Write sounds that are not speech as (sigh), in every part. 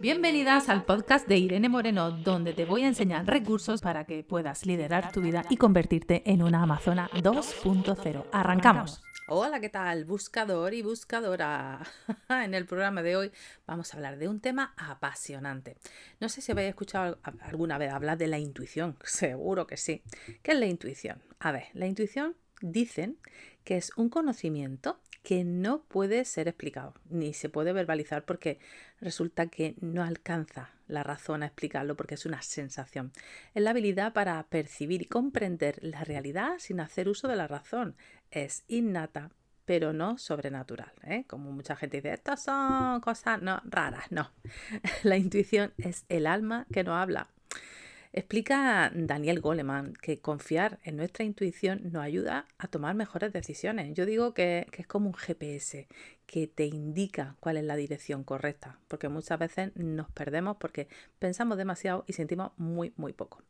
Bienvenidas al podcast de Irene Moreno, donde te voy a enseñar recursos para que puedas liderar tu vida y convertirte en una Amazona 2.0. Arrancamos. Hola, ¿qué tal? Buscador y buscadora. (laughs) en el programa de hoy vamos a hablar de un tema apasionante. No sé si habéis escuchado alguna vez hablar de la intuición, (laughs) seguro que sí. ¿Qué es la intuición? A ver, la intuición dicen que es un conocimiento que no puede ser explicado ni se puede verbalizar porque resulta que no alcanza la razón a explicarlo porque es una sensación. Es la habilidad para percibir y comprender la realidad sin hacer uso de la razón. Es innata, pero no sobrenatural. ¿eh? Como mucha gente dice, estas son cosas no, raras. No, (laughs) la intuición es el alma que no habla. Explica Daniel Goleman que confiar en nuestra intuición nos ayuda a tomar mejores decisiones. Yo digo que, es como un GPS que te indica cuál es la dirección correcta, porque muchas veces nos perdemos porque pensamos demasiado y sentimos muy, muy poco.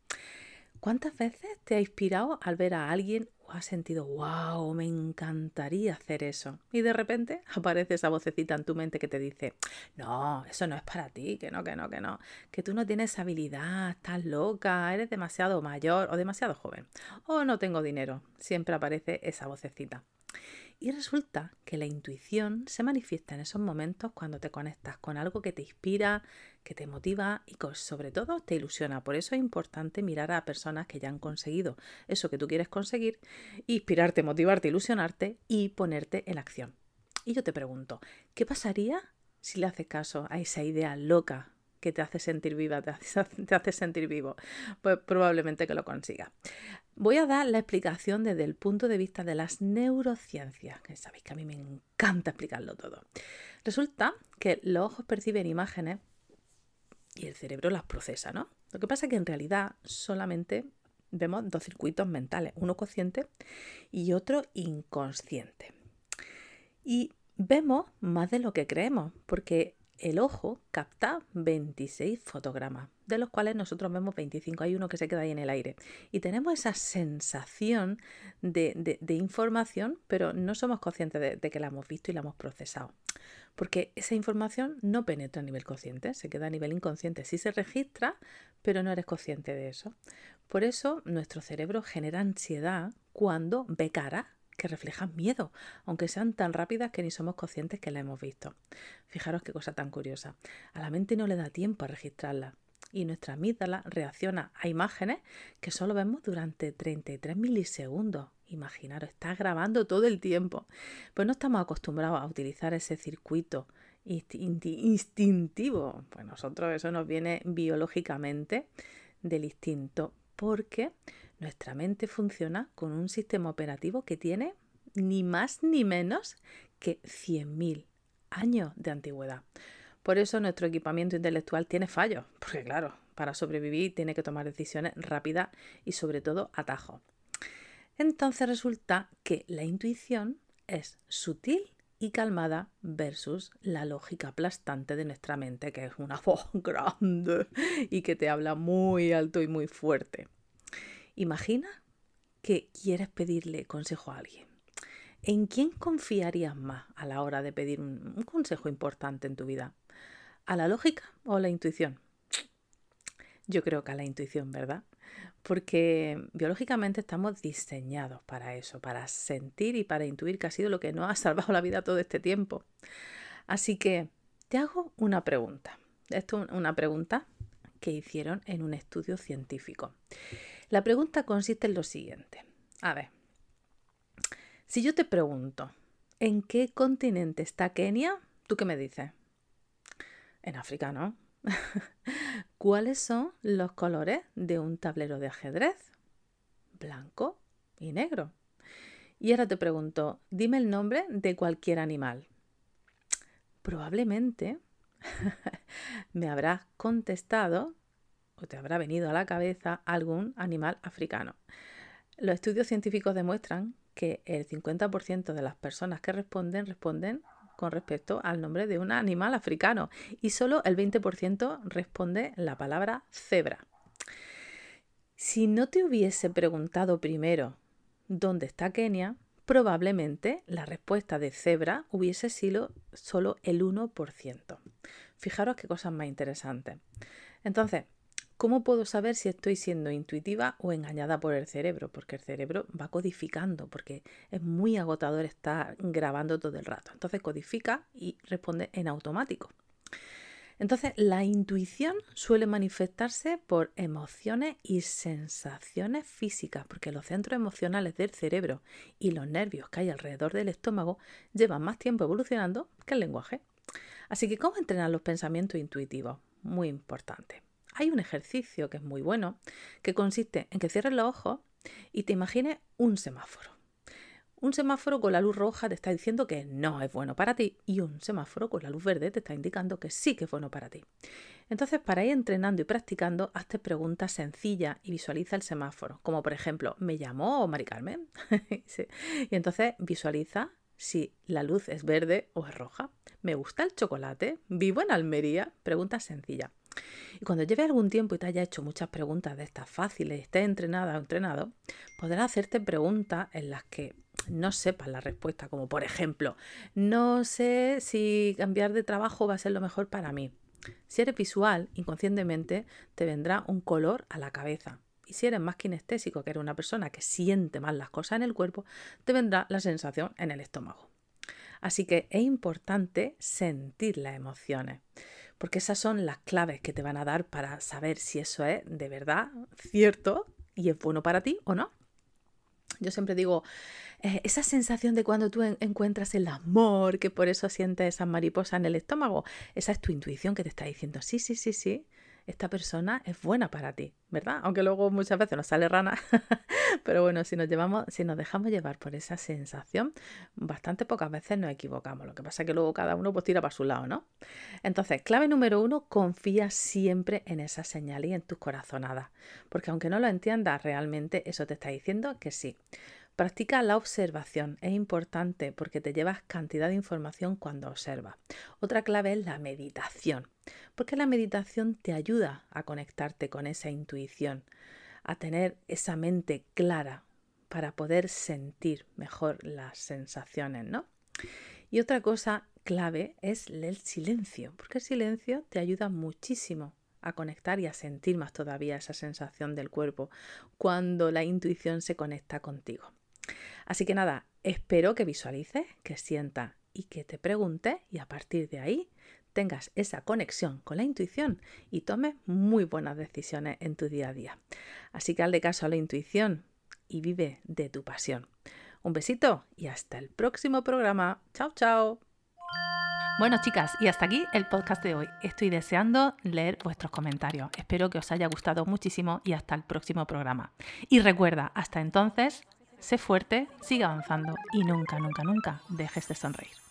¿Cuántas veces te ha inspirado al ver a alguien o has sentido, wow, me encantaría hacer eso? Y de repente (laughs) aparece esa vocecita en tu mente que te dice, no, eso no es para ti, que no, que no, que no, que tú no tienes habilidad, estás loca, eres demasiado mayor o demasiado joven, o no tengo dinero. Siempre aparece esa vocecita. Y resulta que la intuición se manifiesta en esos momentos cuando te conectas con algo que te inspira, que te motiva y sobre todo te ilusiona. Por eso es importante mirar a personas que ya han conseguido eso que tú quieres conseguir, inspirarte, motivarte, ilusionarte y ponerte en acción. Y yo te pregunto, ¿qué pasaría si le haces caso a esa idea loca que te hace sentir viva, te hace, (laughs) sentir vivo, pues probablemente que lo consiga. Voy a dar la explicación desde el punto de vista de las neurociencias, que sabéis que a mí me encanta explicarlo todo. Resulta que los ojos perciben imágenes y el cerebro las procesa, ¿no? Lo que pasa es que en realidad solamente vemos dos circuitos mentales, uno consciente y otro inconsciente. Y vemos más de lo que creemos, porque el ojo capta 26 fotogramas, de los cuales nosotros vemos 25. Hay uno que se queda ahí en el aire. Y tenemos esa sensación de, información, pero no somos conscientes de, de, que la hemos visto y la hemos procesado. Porque esa información no penetra a nivel consciente, se queda a nivel inconsciente. Sí se registra, pero no eres consciente de eso. Por eso nuestro cerebro genera ansiedad cuando ve cara que reflejan miedo, aunque sean tan rápidas que ni somos conscientes que la hemos visto. Fijaros qué cosa tan curiosa. A la mente no le da tiempo a registrarla y nuestra amígdala reacciona a imágenes que solo vemos durante 33 milisegundos. Imaginaros, está grabando todo el tiempo. Pues no estamos acostumbrados a utilizar ese circuito instintivo. Pues nosotros eso nos viene biológicamente del instinto porque nuestra mente funciona con un sistema operativo que tiene ni más ni menos que 100.000 años de antigüedad. Por eso nuestro equipamiento intelectual tiene fallos, porque claro, para sobrevivir tiene que tomar decisiones rápidas y sobre todo atajos. Entonces resulta que la intuición es sutil y calmada versus la lógica aplastante de nuestra mente, que es una voz (laughs) grande y que te habla muy alto y muy fuerte. Imagina que quieres pedirle consejo a alguien. ¿En quién confiarías más a la hora de pedir un, consejo importante en tu vida? ¿A la lógica o a la intuición? Yo creo que a la intuición, ¿verdad? Porque biológicamente estamos diseñados para eso, para sentir y para intuir que ha sido lo que nos ha (laughs) salvado la vida todo este tiempo. Así que te hago una pregunta. Esto es una pregunta que hicieron en un estudio científico. La pregunta consiste en lo siguiente. A ver, si yo te pregunto, ¿en qué continente está Kenia? ¿Tú qué me dices? En África, ¿no? (laughs) ¿Cuáles son los colores de un tablero de ajedrez? Blanco y negro. Y ahora te pregunto, dime el nombre de cualquier animal. Probablemente (laughs) me habrás contestado o te habrá venido a la cabeza algún animal africano. Los estudios científicos demuestran que el 50% de las personas que responden responden con respecto al nombre de un animal africano y solo el 20% responde la palabra cebra. Si no te hubiese preguntado primero dónde está Kenia, probablemente la respuesta de cebra hubiese sido solo el 1%. Fijaros qué cosas más interesantes. Entonces, ¿cómo puedo saber si estoy siendo intuitiva o engañada por el cerebro? Porque el cerebro va codificando, porque es muy agotador estar grabando todo el rato. Entonces codifica y responde en automático. Entonces, la intuición suele manifestarse por emociones y sensaciones físicas, porque los centros emocionales del cerebro y los nervios que hay alrededor del estómago llevan más tiempo evolucionando que el lenguaje. Así que, ¿cómo entrenar los pensamientos intuitivos? Muy importante. Hay un ejercicio que es muy bueno, que consiste en que cierres los ojos y te imagines un semáforo. Un semáforo con la luz roja te está diciendo que no es bueno para ti y un semáforo con la luz verde te está indicando que sí que es bueno para ti. Entonces, para ir entrenando y practicando, hazte preguntas sencillas y visualiza el semáforo, como por ejemplo, ¿me llamó Mari Carmen? (laughs) Y entonces visualiza si la luz es verde o es roja. ¿Me gusta el chocolate? ¿Vivo en Almería? Pregunta sencilla. Y cuando lleve algún tiempo y te haya hecho muchas preguntas de estas fáciles, estés entrenada o entrenado, podrás hacerte preguntas en las que no sepas la respuesta, como por ejemplo, no sé si cambiar de trabajo va a ser lo mejor para mí. Si eres visual, inconscientemente te vendrá un color a la cabeza. Y si eres más kinestésico, que eres una persona que siente más las cosas en el cuerpo, te vendrá la sensación en el estómago. Así que es importante sentir las emociones, porque esas son las claves que te van a dar para saber si eso es de verdad cierto y es bueno para ti o no. Yo siempre digo, eh, esa sensación de cuando tú encuentras el amor, que por eso sientes esas mariposas en el estómago, esa es tu intuición que te está diciendo, sí, sí, sí, sí, esta persona es buena para ti, ¿verdad? Aunque luego muchas veces nos sale rana, (laughs) pero bueno, si nos llevamos, si nos dejamos llevar por esa sensación, bastante pocas veces nos equivocamos. Lo que pasa es que luego cada uno pues tira para su lado, ¿no? Entonces, clave número uno, confía siempre en esa señal y en tus corazonadas, porque aunque no lo entiendas realmente, eso te está diciendo que sí. Practica la observación, es importante porque te llevas cantidad de información cuando observas. Otra clave es la meditación, porque la meditación te ayuda a conectarte con esa intuición, a tener esa mente clara para poder sentir mejor las sensaciones, ¿no? Y otra cosa clave es el silencio, porque el silencio te ayuda muchísimo a conectar y a sentir más todavía esa sensación del cuerpo cuando la intuición se conecta contigo. Así que nada, espero que visualices, que sientas y que te preguntes y a partir de ahí tengas esa conexión con la intuición y tomes muy buenas decisiones en tu día a día. Así que hazle caso a la intuición y vive de tu pasión. Un besito y hasta el próximo programa. Chao, chao. Bueno, chicas, y hasta aquí el podcast de hoy. Estoy deseando leer vuestros comentarios. Espero que os haya gustado muchísimo y hasta el próximo programa. Y recuerda, hasta entonces, sé fuerte, sigue avanzando y nunca, nunca, nunca dejes de sonreír.